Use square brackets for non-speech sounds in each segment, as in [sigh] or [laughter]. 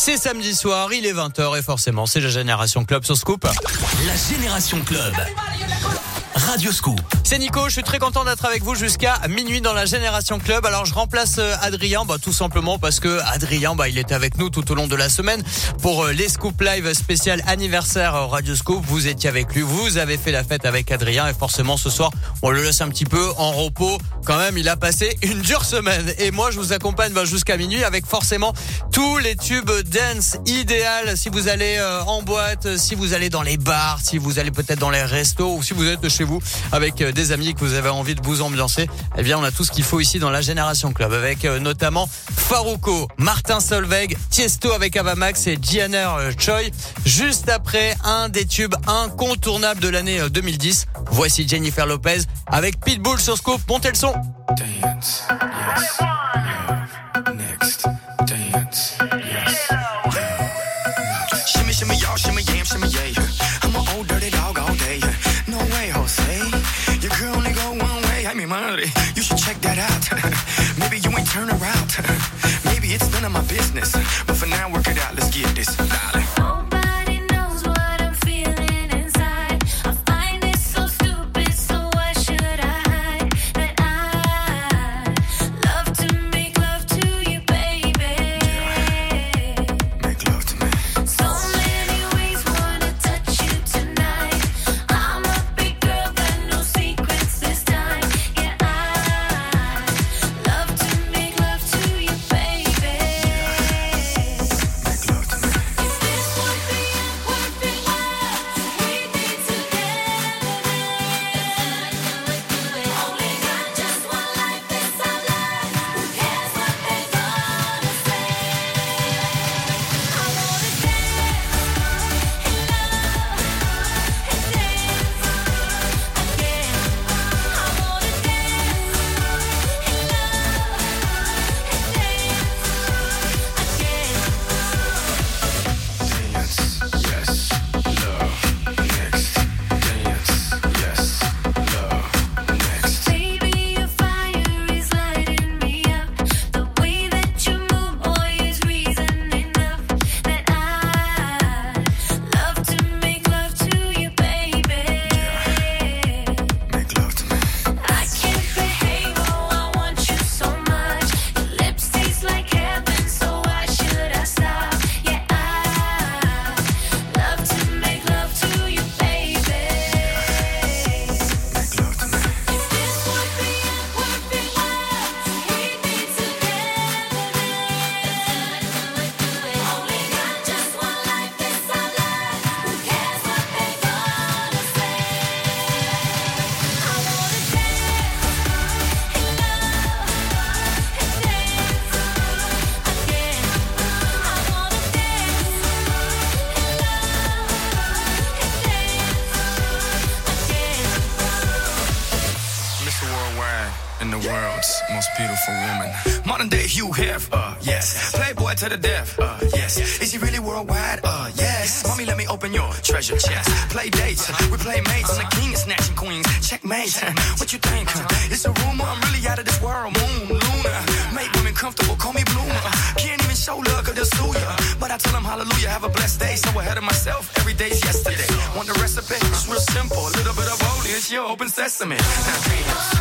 C'est samedi soir, il est 20h et forcément c'est la Génération Club sur Scoop. La Génération Club. Radio Scoop. C'est Nico, je suis très content d'être avec vous jusqu'à minuit dans la Génération Club. Alors je remplace euh, Adrien, bah, tout simplement parce que Adrien, bah, il était avec nous tout au long de la semaine pour euh, les Scoop Live spécial anniversaire euh, Radio Scoop. Vous étiez avec lui, vous avez fait la fête avec Adrien et forcément ce soir, on le laisse un petit peu en repos. Quand même, il a passé une dure semaine et moi je vous accompagne bah, jusqu'à minuit avec forcément tous les tubes dance idéal si vous allez en boîte, si vous allez dans les bars, si vous allez peut-être dans les restos ou si vous êtes chez vous avec des amis que vous avez envie de vous ambiancer, eh bien on a tout ce qu'il faut ici dans la Génération Club avec euh, notamment Farouko, Martin Solveig, Tiesto avec Avamax et Gianner euh, Choi. Juste après un des tubes incontournables de l'année 2010, euh, voici Jennifer Lopez avec Pitbull sur Scope. Montez le son. Turn around. Maybe it's none of my business. But for now, work it out. Let's get this, to the death. Uh, yes. Is he really worldwide? Uh, yes. Mommy, let me open your treasure chest. Play dates, we play mates. I'm the king of snatching queens. Checkmate. What you think? It's a rumor. I'm really out of this world. Moon, Luna. Make women comfortable. Call me Bloomer. Can't even show love, cause they'll sue ya. But I tell them hallelujah. Have a blessed day. So ahead of myself. Every day's yesterday. Want the recipe? It's real simple. A little bit of holy. It's your open sesame. Now, Scoop.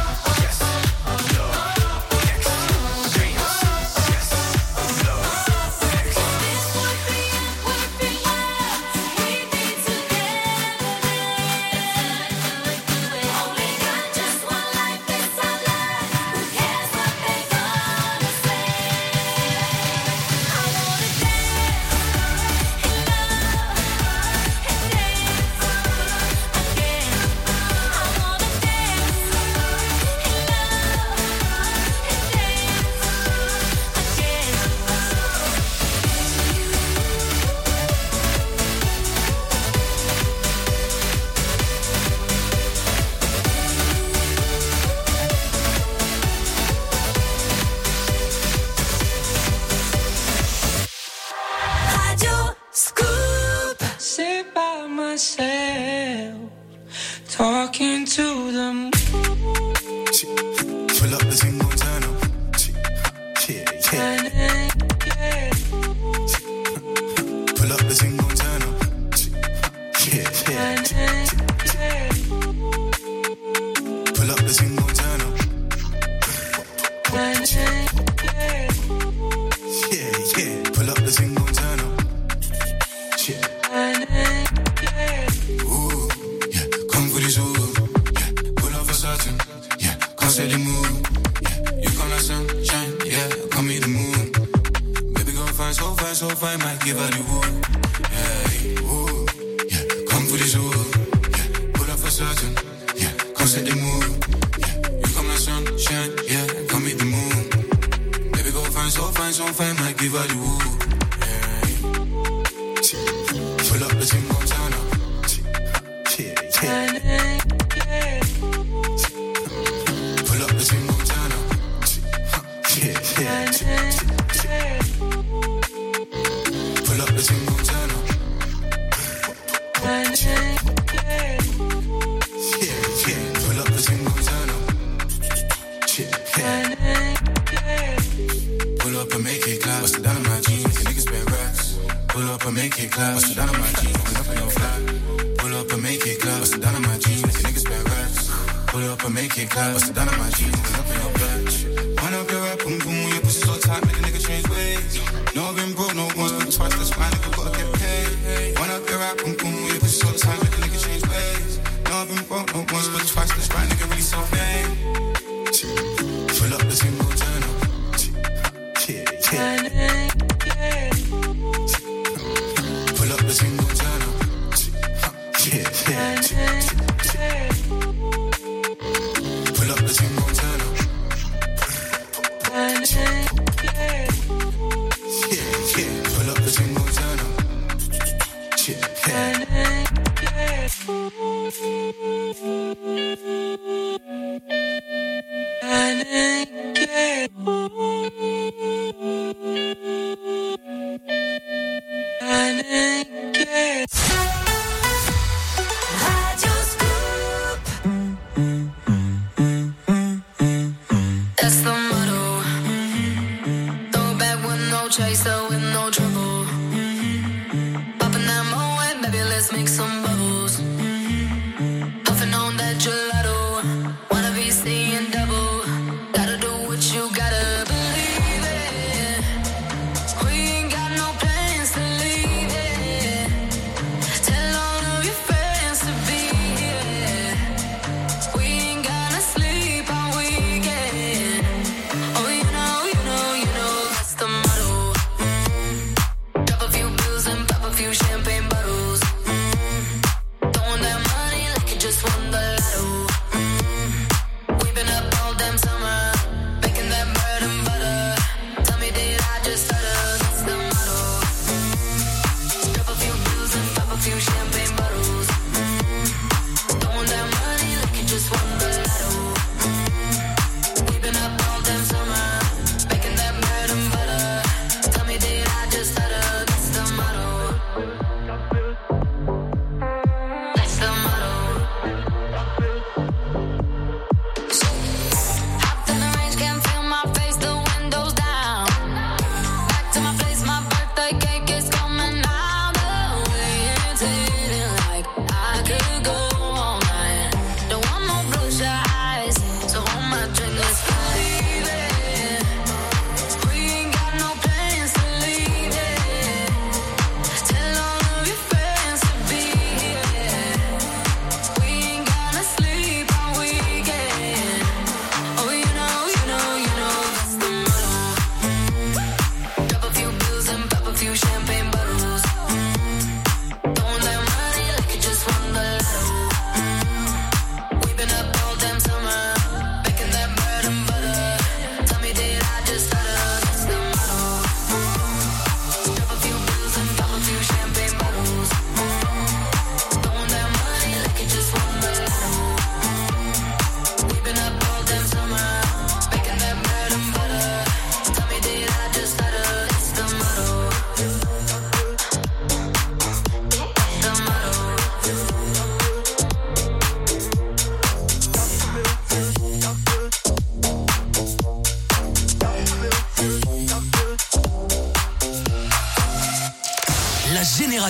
no chaser with no trouble. Mm-hmm. Popping that moe, baby, let's make some bubble.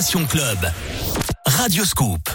Club. Radioscoop.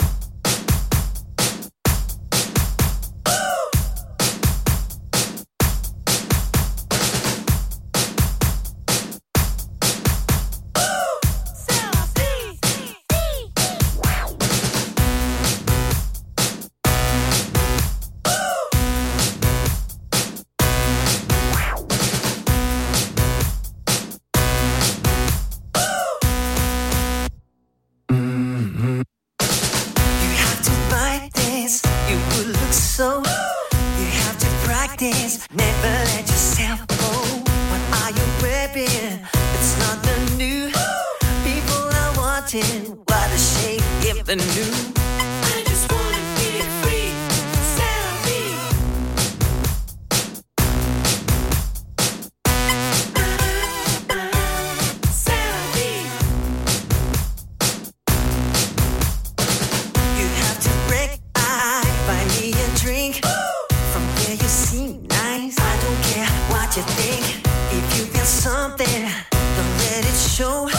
If you feel something, don't let it show.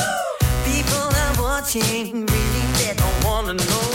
People are watching, really, they don't wanna know.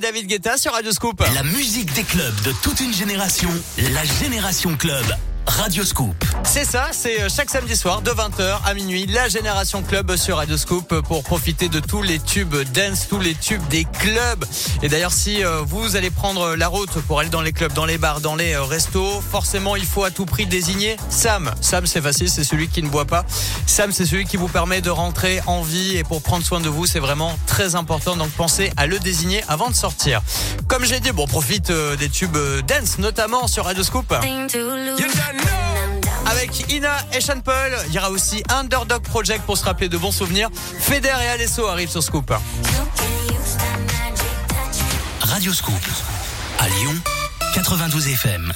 David Guetta sur Radio Scoop. La musique des clubs de toute une génération, la Génération Club. Radio Scoop. C'est ça, c'est euh, chaque samedi soir de 20h à minuit, la Génération Club sur Radio Scoop euh, pour profiter de tous les tubes dance, tous les tubes des clubs. Et d'ailleurs, si euh, vous allez prendre la route pour aller dans les clubs, dans les bars, dans les restos, forcément, il faut à tout prix désigner Sam. Sam, c'est facile, c'est celui qui ne boit pas. Sam, c'est celui qui vous permet de rentrer en vie et pour prendre soin de vous, c'est vraiment très important. Donc pensez à le désigner avant de sortir. Comme j'ai dit, bon, on profite des tubes dance, notamment sur Radio Avec Ina et Sean Paul, il y aura aussi Underdog Project pour se rappeler de bons souvenirs. Feder et Alesso arrivent sur Scoop. Radio Scoop. À Lyon, 92 FM.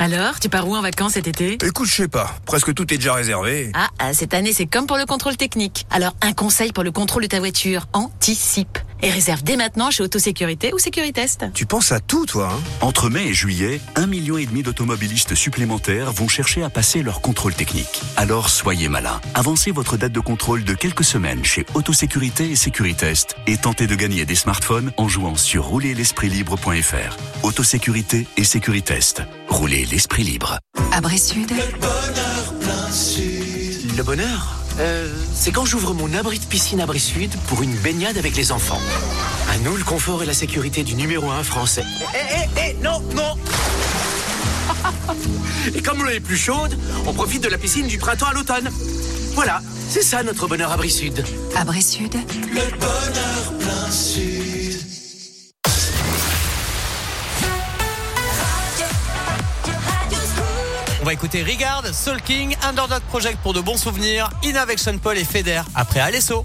Alors, tu pars où en vacances cet été? Écoute, je sais pas. Presque tout est déjà réservé. ah, ah, cette année, c'est comme pour le contrôle technique. Alors, un conseil pour le contrôle de ta voiture. Anticipe. Et réserve dès maintenant chez Autosécurité ou Sécuritest. Tu penses à tout, toi, hein Entre mai et juillet, un million et demi d'automobilistes supplémentaires vont chercher à passer leur contrôle technique. Alors soyez malin. Avancez votre date de contrôle de quelques semaines chez Autosécurité et Sécuritest et tentez de gagner des smartphones en jouant sur roulerlespritlibre.fr. Autosécurité et Sécuritest. Roulez l'esprit libre. Abri Sud, Le bonheur euh, C'est quand j'ouvre mon abri de piscine Abri Sud pour une baignade avec les enfants. À nous le confort et la sécurité du numéro 1 français. Eh, eh, eh, non, non [laughs] Et comme l'eau est plus chaude, on profite de la piscine du printemps à l'automne. Voilà, c'est ça notre bonheur Abri Sud. Abri Sud, On va écouter Regard, Soul King, Underdog Project pour de bons souvenirs, Ina avec Sean Paul et Feder après Alesso.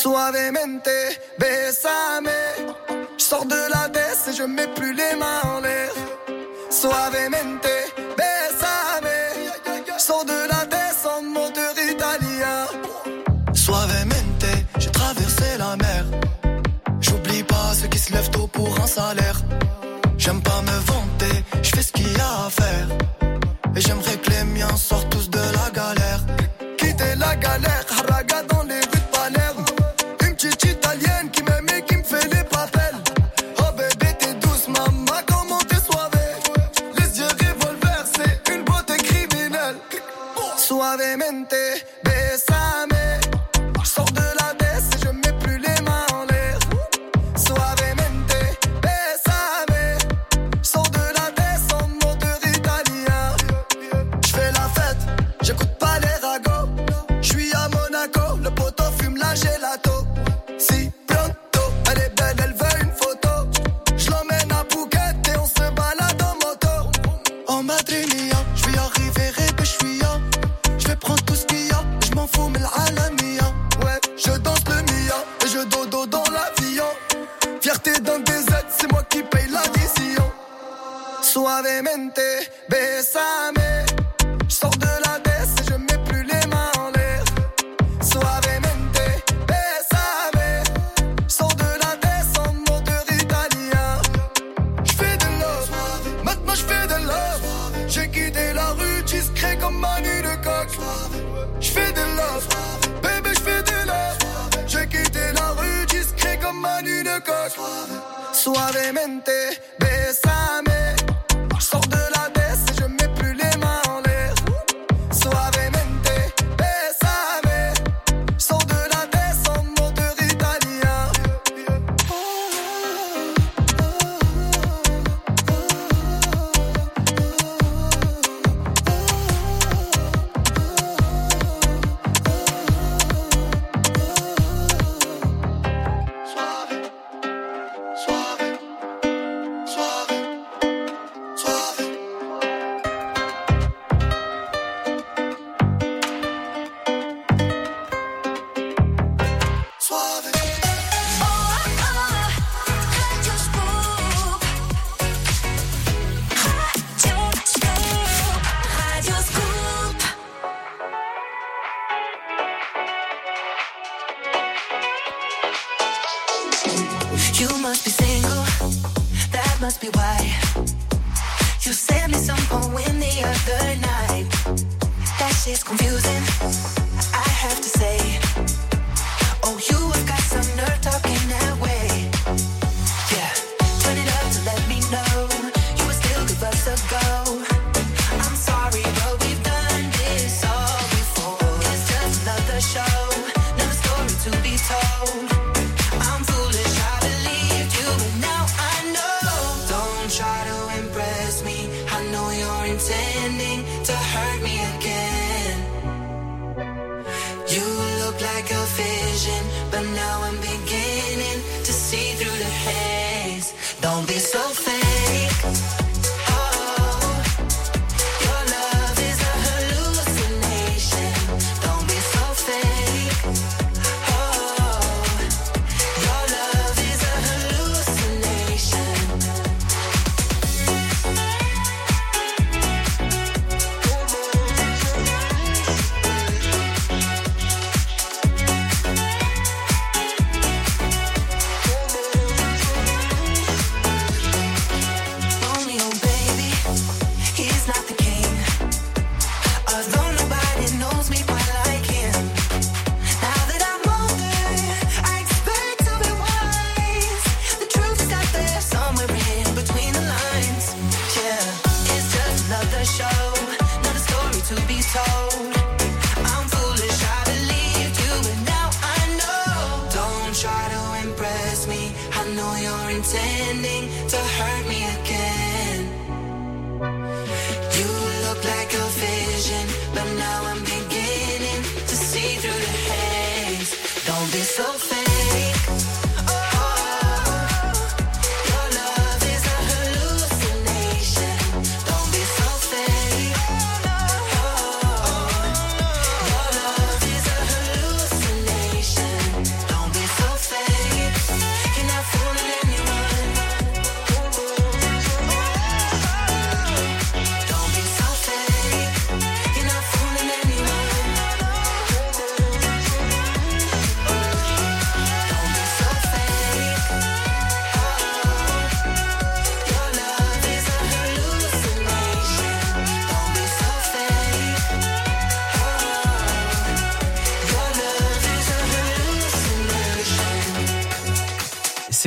suavemente, bésame. Je sors de la baisse et je mets plus les mains en l'air. Suavemente, bésame. Je sors de la baisse en moteur italien. Suavemente, j'ai traversé la mer. J'oublie pas ceux qui se lèvent tôt pour un salaire. J'aime pas me vanter, je fais ce qu'il y a à faire. Et j'aimerais que les miens sortent tous de la gare.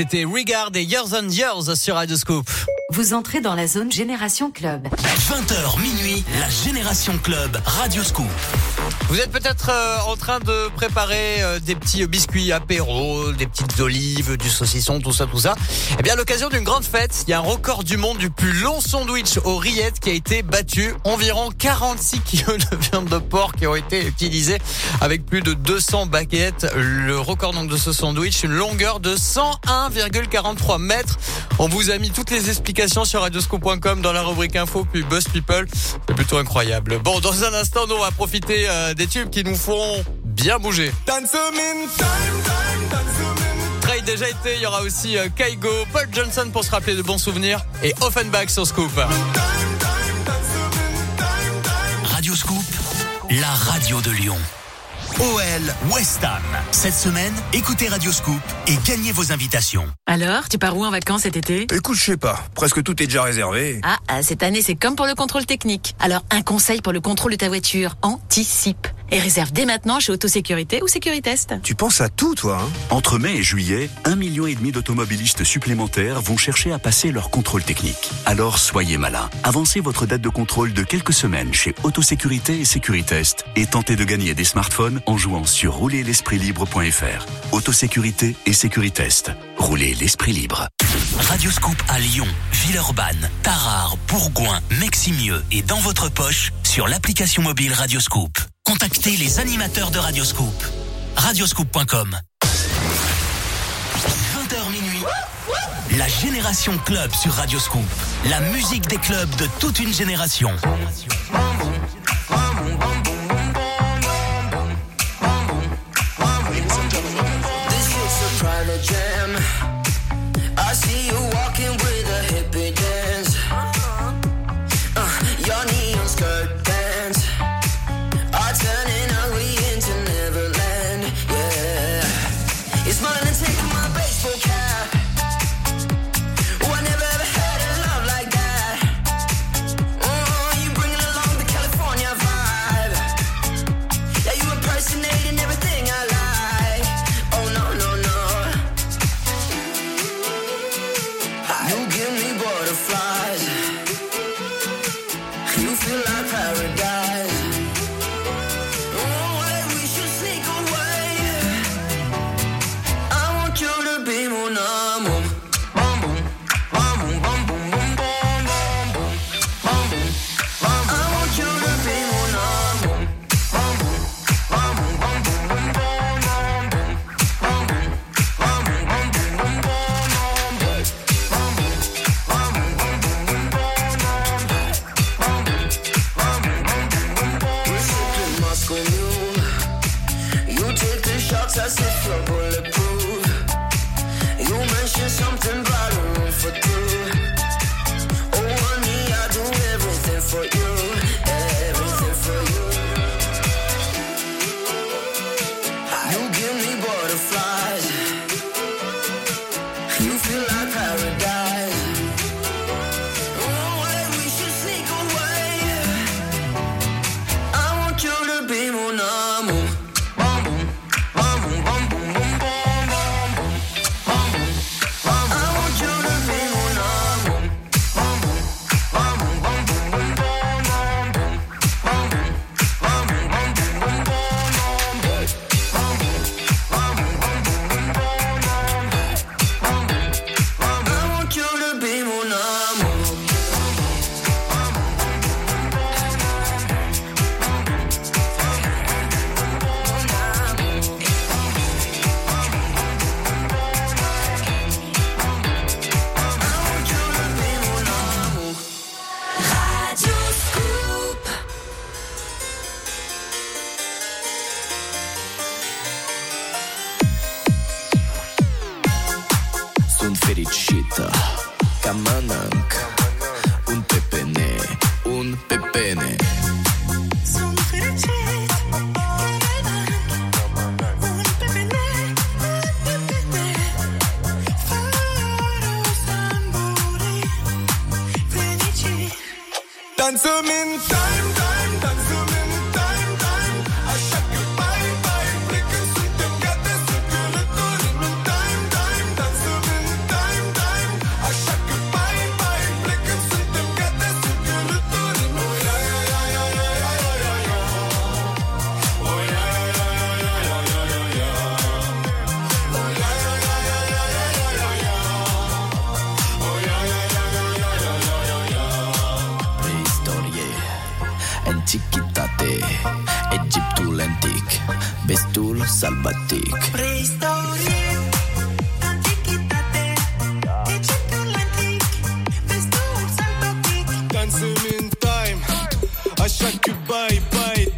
C'était Regard et Years and Years sur Radio Scoop. Vous entrez dans la zone Génération Club. 20h minuit, la Génération Club, Radio Scoop. Vous êtes peut-être euh, en train de préparer euh, des petits biscuits apéro, des petites olives, du saucisson, tout ça, tout ça. Eh bien, à l'occasion d'une grande fête, il y a un record du monde du plus long sandwich aux rillettes qui a été battu. Environ 46 kilos de viande de porc qui ont été utilisés avec plus de 200 baguettes. Le record donc de ce sandwich, une longueur de 101,43 mètres. On vous a mis toutes les explications sur radioscoop.com dans la rubrique info puis Buzz People. Plutôt incroyable. Bon, dans un instant, nous on va profiter euh, des tubes qui nous feront bien bouger. Trey déjà été, il y aura aussi euh, Kaigo, Paul Johnson pour se rappeler de bons souvenirs et Offenbach sur Scoop. Radio Scoop, la radio de Lyon. OL West Ham. Cette semaine, écoutez Radio Scoop et gagnez vos invitations. Alors, tu pars où en vacances cet été? Écoute, je sais pas. Presque tout est déjà réservé. Ah, ah, cette année, c'est comme pour le contrôle technique. Alors, un conseil pour le contrôle de ta voiture. Anticipe. Et réserve dès maintenant chez Autosécurité ou Sécuritest. Tu penses à tout, toi, hein Entre mai et juillet, un million et demi d'automobilistes supplémentaires vont chercher à passer leur contrôle technique. Alors soyez malin. Avancez votre date de contrôle de quelques semaines chez Autosécurité et Sécuritest et tentez de gagner des smartphones en jouant sur roulerlespritlibre.fr. Autosécurité et Sécuritest. Roulez l'esprit libre. Radio Scoop à Lyon, Villeurbanne, Tarare, Bourgoin, Meximieux et dans votre poche sur l'application mobile Radio Scoop. Contactez les animateurs de Radio Scoop. Radioscoop.com 20h minuit. La Génération Club sur Radio Scoop. La musique des clubs de toute une génération.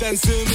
ben sığmıyor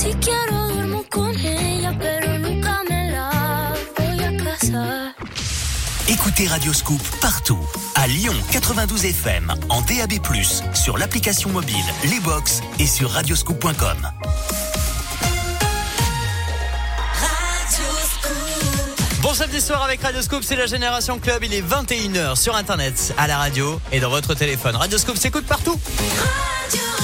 Si quiero duermo. Écoutez Radioscoop partout. À Lyon 92 FM, en DAB, sur l'application mobile, les box et sur radioscoop.com. Bon samedi soir avec Radioscoop, c'est la Génération Club. Il est 21h sur Internet, à la radio et dans votre téléphone. Radioscoop s'écoute partout. Radio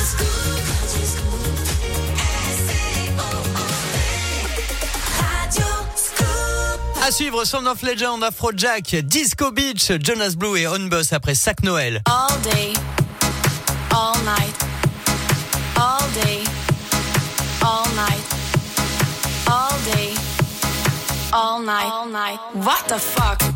À suivre Son of Legend, Afrojack, Disco Beach, Jonas Blue et On Bus après Sac Noël. All day, all night, all day, all night, all day, all night, all night. What the fuck?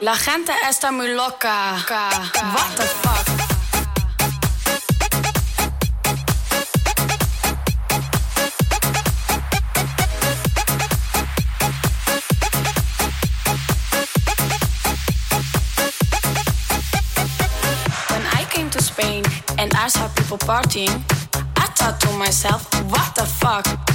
La gente está muy loca. What the fuck? When I came to Spain and I saw people partying, I thought to myself, what the fuck?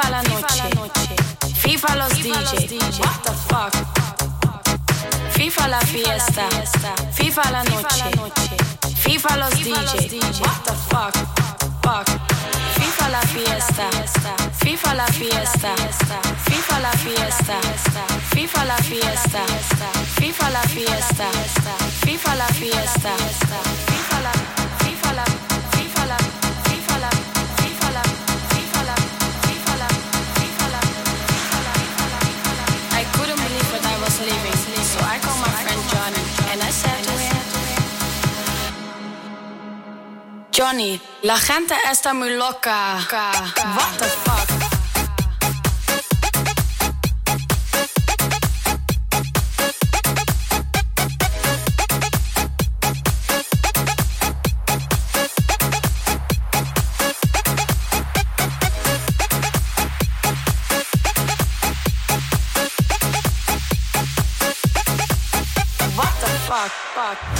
FIFA la noche, FIFA los DJ. What the fuck? FIFA la fiesta, FIFA la noche, FIFA los DJ. What the fuck? Fuck. FIFA la fiesta, FIFA la fiesta, FIFA la fiesta, FIFA la fiesta, FIFA la fiesta, FIFA la fiesta, FIFA la, FIFA Johnny and I said to him. Johnny, la gente está muy loca. What the fuck? o'clock.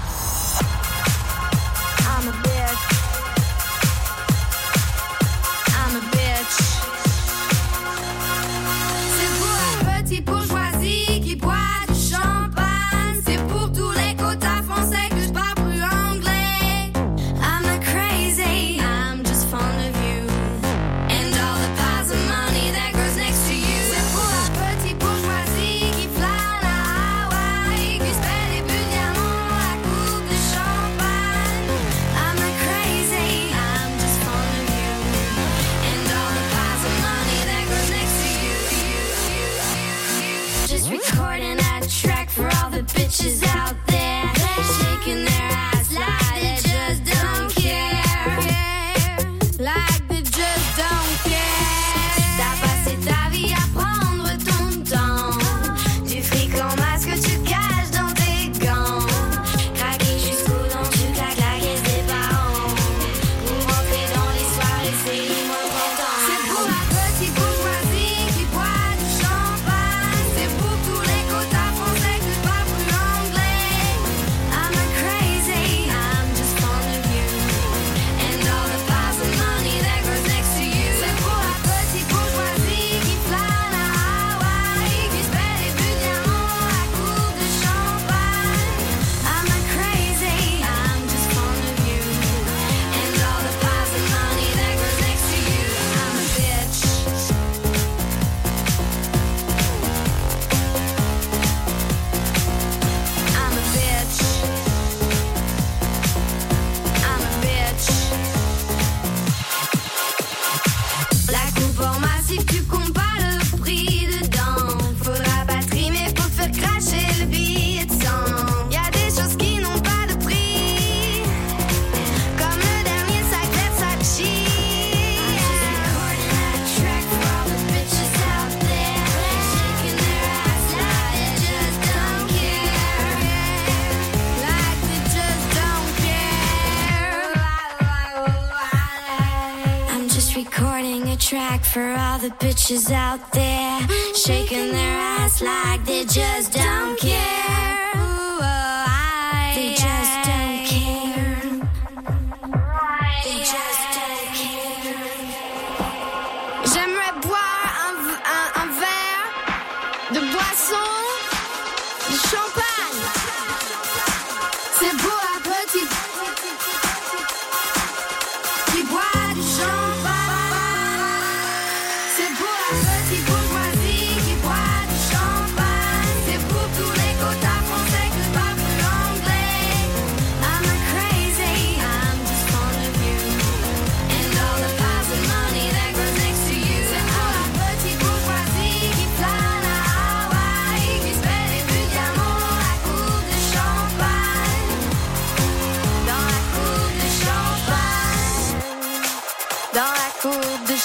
for all the bitches out there shaking their ass like they just don't care.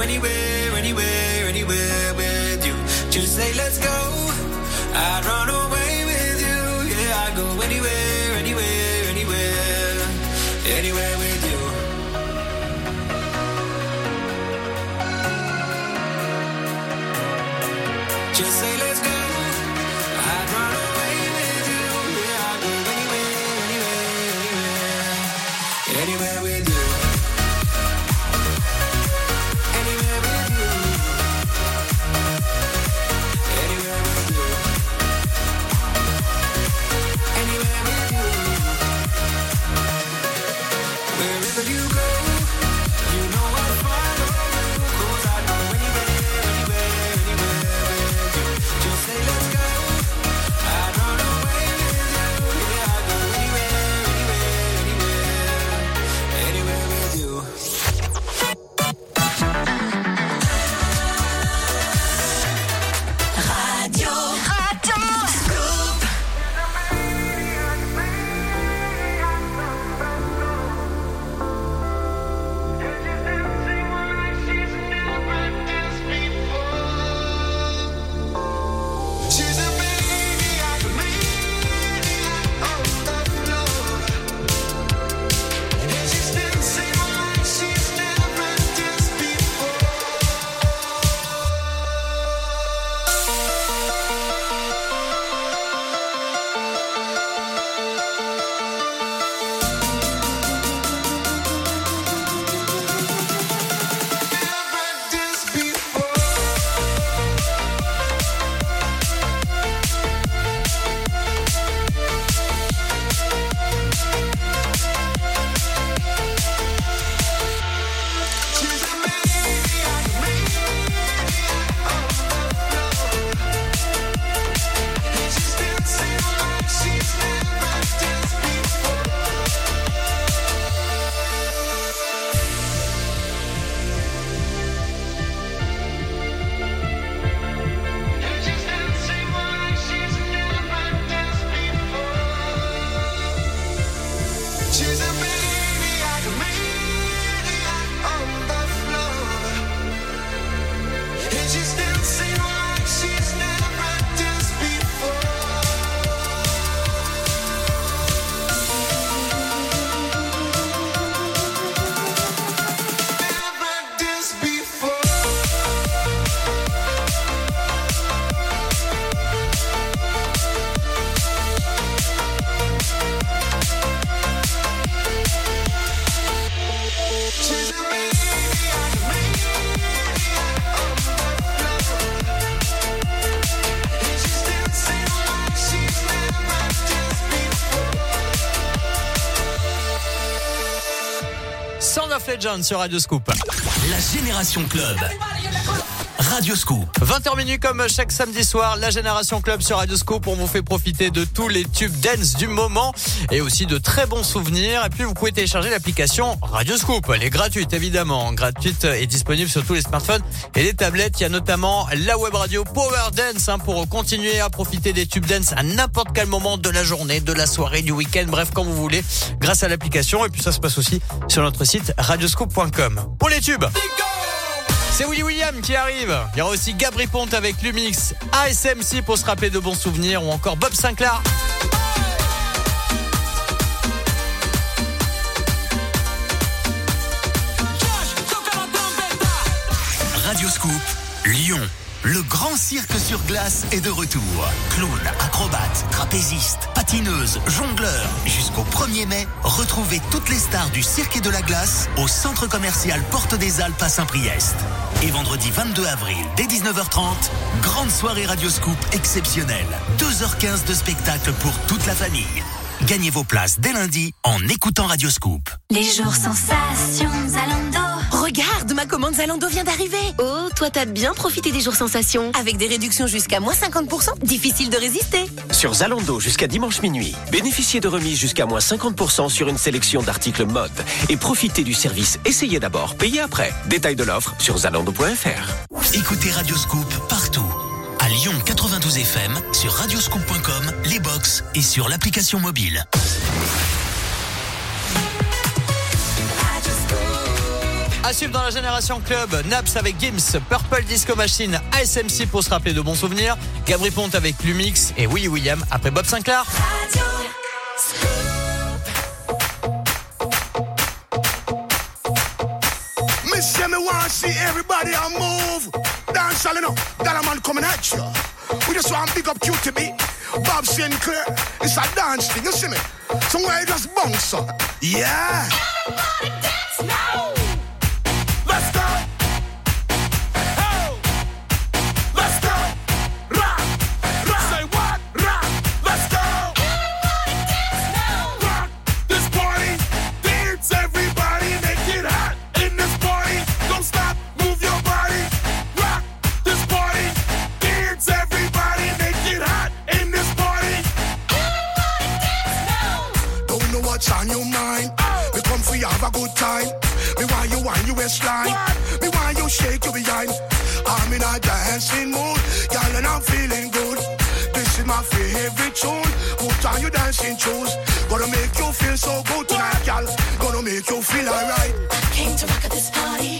anywhere, anywhere, anywhere with you. Just say let's go. Legend sur Radio Scoop. La Génération Club. Radio Scoop. 20h minuit comme chaque samedi soir, la Génération Club sur Radio Scoop. On vous fait profiter de tous les tubes dance du moment et aussi de très bons souvenirs. Et puis vous pouvez télécharger l'application Radio Scoop. Elle est gratuite évidemment, gratuite et disponible sur tous les smartphones et les tablettes. Il y a notamment la web radio Power Dance hein, pour continuer à profiter des tubes dance à n'importe quel moment de la journée, de la soirée, du week-end, bref quand vous voulez, grâce à l'application. Et puis ça se passe aussi sur notre site radioscoop.com. Pour les tubes. C'est Willy William qui arrive. Il y aura aussi Gabri Ponte avec Lumix, ASMC pour se rappeler de bons souvenirs ou encore Bob Sinclair. Radio Scoop, Lyon. Le grand cirque sur glace est de retour. Clown, acrobates, trapézistes, patineuses, jongleurs. Jusqu'au 1er mai, retrouvez toutes les stars du cirque et de la glace au centre commercial Porte des Alpes à Saint-Priest. Et vendredi 22 avril, dès 19h30, grande soirée Radio Scoop exceptionnelle. 2h15 de spectacle pour toute la famille. Gagnez vos places dès lundi en écoutant Radio Scoop. Les jours sensations Zalando. Commande Zalando vient d'arriver. Oh, toi t'as bien profité des jours sensations. Avec des réductions jusqu'à moins 50%, difficile de résister. Sur Zalando jusqu'à dimanche minuit, bénéficiez de remises jusqu'à moins 50% sur une sélection d'articles mode et profitez du service Essayez d'abord, payez après. Détail de l'offre sur zalando.fr. Écoutez Radio Scoop partout. À Lyon 92 FM, sur radioscoop.com, les box et sur l'application mobile. À suivre dans la Génération Club, Naps avec Gims, Purple Disco Machine, ASMC pour se rappeler de bons souvenirs, Gabri Ponte avec Lumix et Willy William après Bob Sinclair. Me say me want see everybody a move? Dance all enough. That a man coming at you. We just want big up QTB. Bob Sinclair. It's a dance thing, you see me? Somewhere you just bounce up. Yeah. Let's waistline. Me want you shake your behind. I'm in a dancing mood, girl, and I'm feeling good. This is my favorite tune. Put on your dancing shoes. Gonna make you feel so good tonight, girl. Gonna make you feel alright. Came to rock at this party,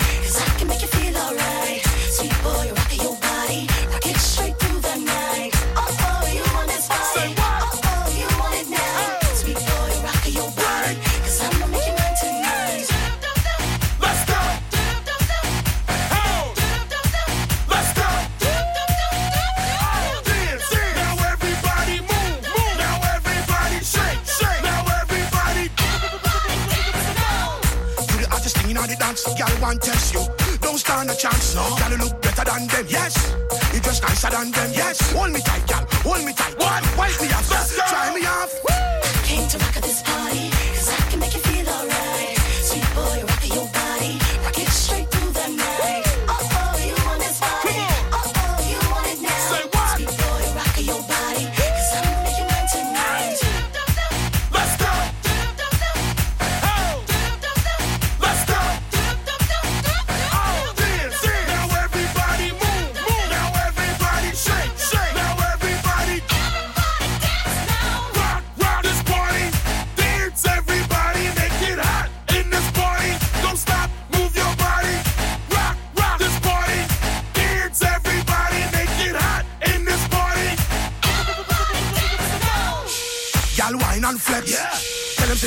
thing in all the dance, girl want test you. Don't stand a chance, no. Girl, you look better than them, yes. You just nicer than them, yes. Hold me tight, girl, hold me tight. What? Wipe me Let's go.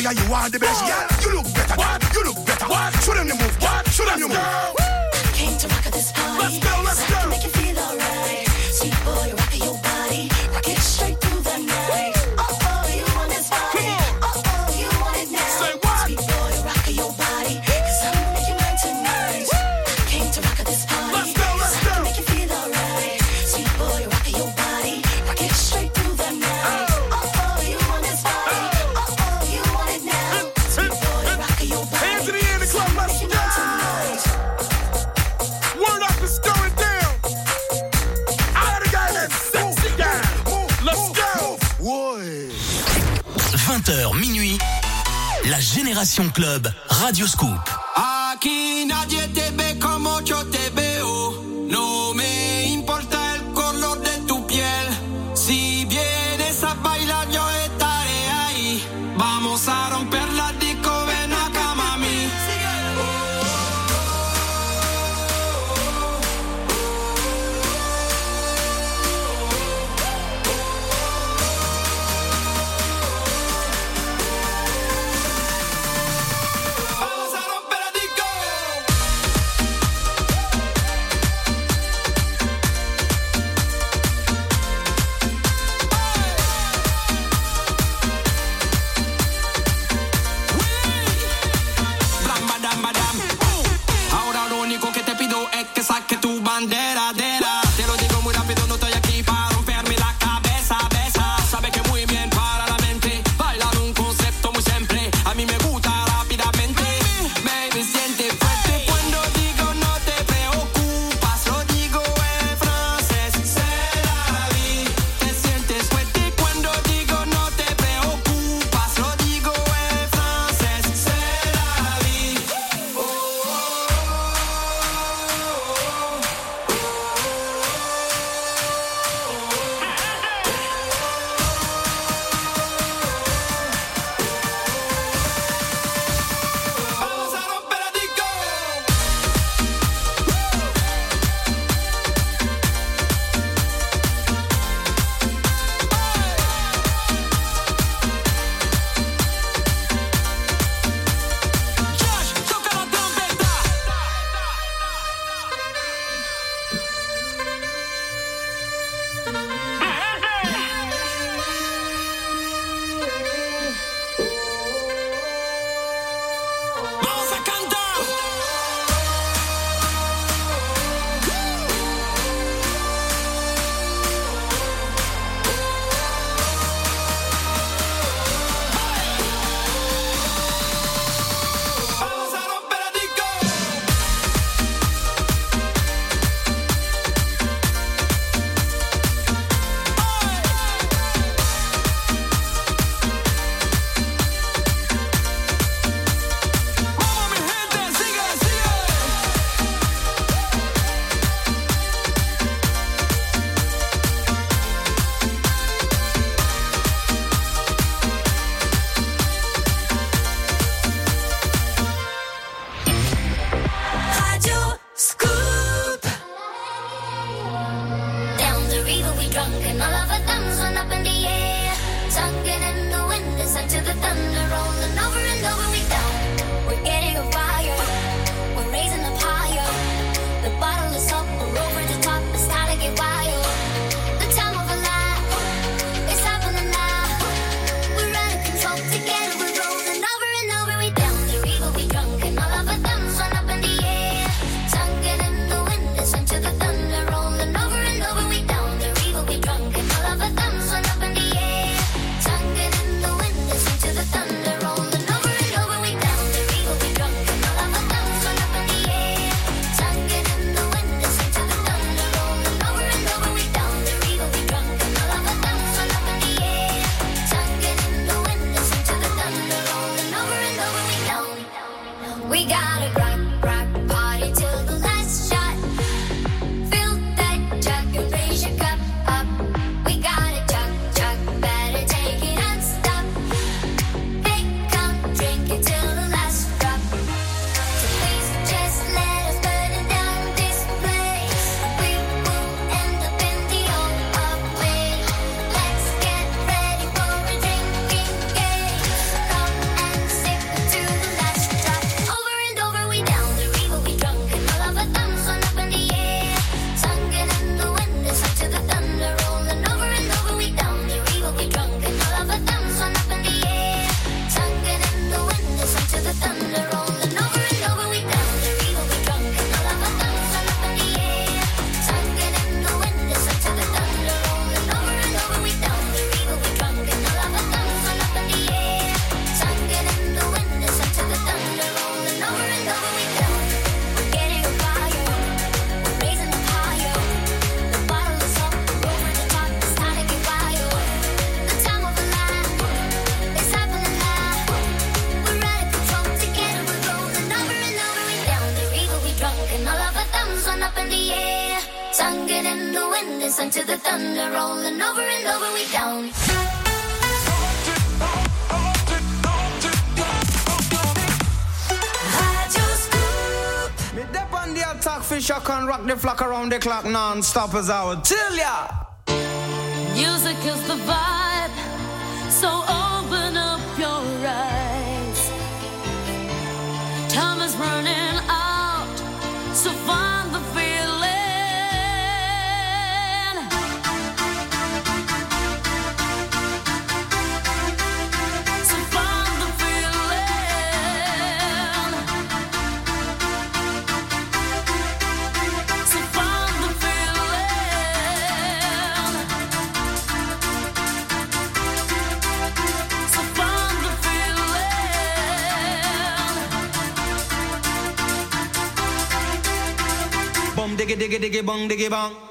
Say you are the best. Yeah, you look better. What? You look better. What? Show them you move. What? Show them you move. Came to rock at this party. Let's go, let's go. 20h minuit, la Génération Club Radio Scoop. the clock non-stop as I would tell ya. diggy bang diggy bang.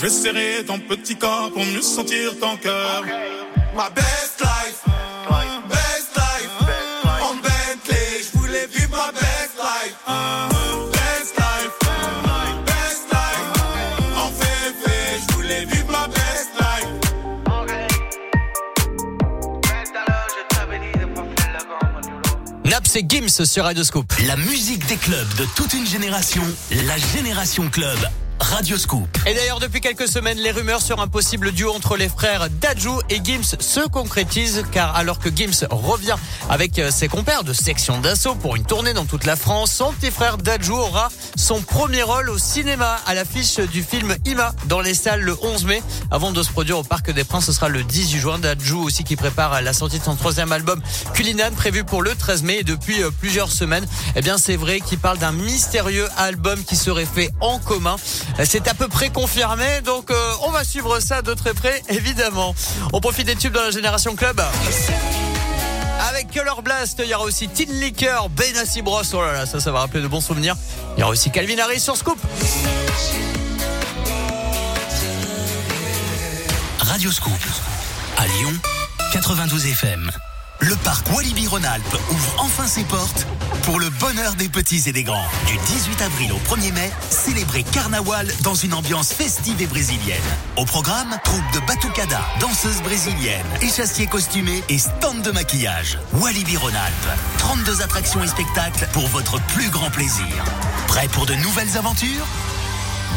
Je vais serrer ton petit corps Pour mieux sentir ton cœur Ma best life, best life. En Bentley, j'voulais vivre ma best life. Best life, best life. En féfé, j'voulais vivre ma best life. Naps et Gims sur Radio Scoop. La musique des clubs de toute une génération, la Génération Club, Radio Scoop. Et d'ailleurs, depuis quelques semaines, les rumeurs sur un possible duo entre les frères Dajou et Gims se concrétisent, car alors que Gims revient avec euh, ses compères de section d'assaut pour une tournée dans toute la France, son petit frère Dajou aura son premier rôle au cinéma à l'affiche du film Ima dans les salles le 11 mai. Avant de se produire au Parc des Princes, ce sera le 18 juin. Dajou aussi qui prépare la sortie de son troisième album Culinan prévu pour le 13 mai et depuis euh, plusieurs semaines, eh bien c'est vrai qu'il parle d'un mystérieux album qui serait fait en commun. C'est à peu près confirmé, donc euh, on va suivre ça de très près, évidemment. On profite des tubes dans la Génération Club. Avec Color Blast, il y aura aussi Tin Liquor, Benassi Bros. Oh là là, ça, ça va rappeler de bons souvenirs. Il y aura aussi Calvin Harris sur Scoop. Radio Scoop. À Lyon, 92 FM. Le parc Walibi Rhône-Alpes ouvre enfin ses portes pour le bonheur des petits et des grands. Du 18 avril au 1er mai, célébrez Carnaval dans une ambiance festive et brésilienne. Au programme, troupe de batucada, danseuses brésiliennes, échassiers costumés et stand de maquillage. Walibi Rhône-Alpes. 32 attractions et spectacles pour votre plus grand plaisir. Prêt pour de nouvelles aventures?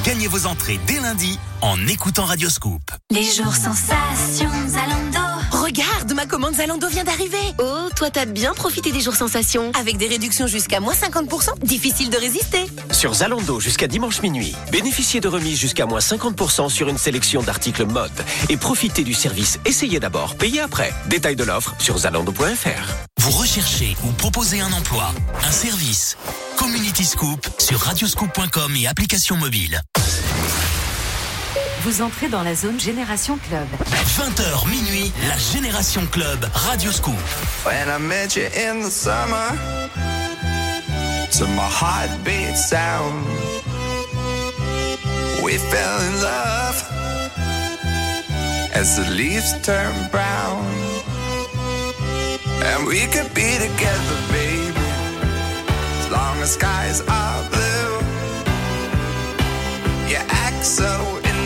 Gagnez vos entrées dès lundi en écoutant Radio Scoop. Les jours sensations Zalando. Regarde, ma commande Zalando vient d'arriver. Oh, toi t'as bien profité des jours sensations. Avec des réductions jusqu'à moins 50%, difficile de résister. Sur Zalando jusqu'à dimanche minuit, bénéficiez de remises jusqu'à moins 50% sur une sélection d'articles mode et profitez du service Essayez d'abord, payez après. Détail de l'offre sur zalando.fr. Vous recherchez ou proposez un emploi, un service. Community Scoop sur radioscoop.com et application mobile vous entrez dans la zone Génération Club. 20h minuit, la Génération Club, Radio Scoop. When I met you in the summer, to my heartbeat sound, we fell in love as the leaves turn brown. And we could be together, baby, as long as skies are blue. You act so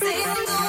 single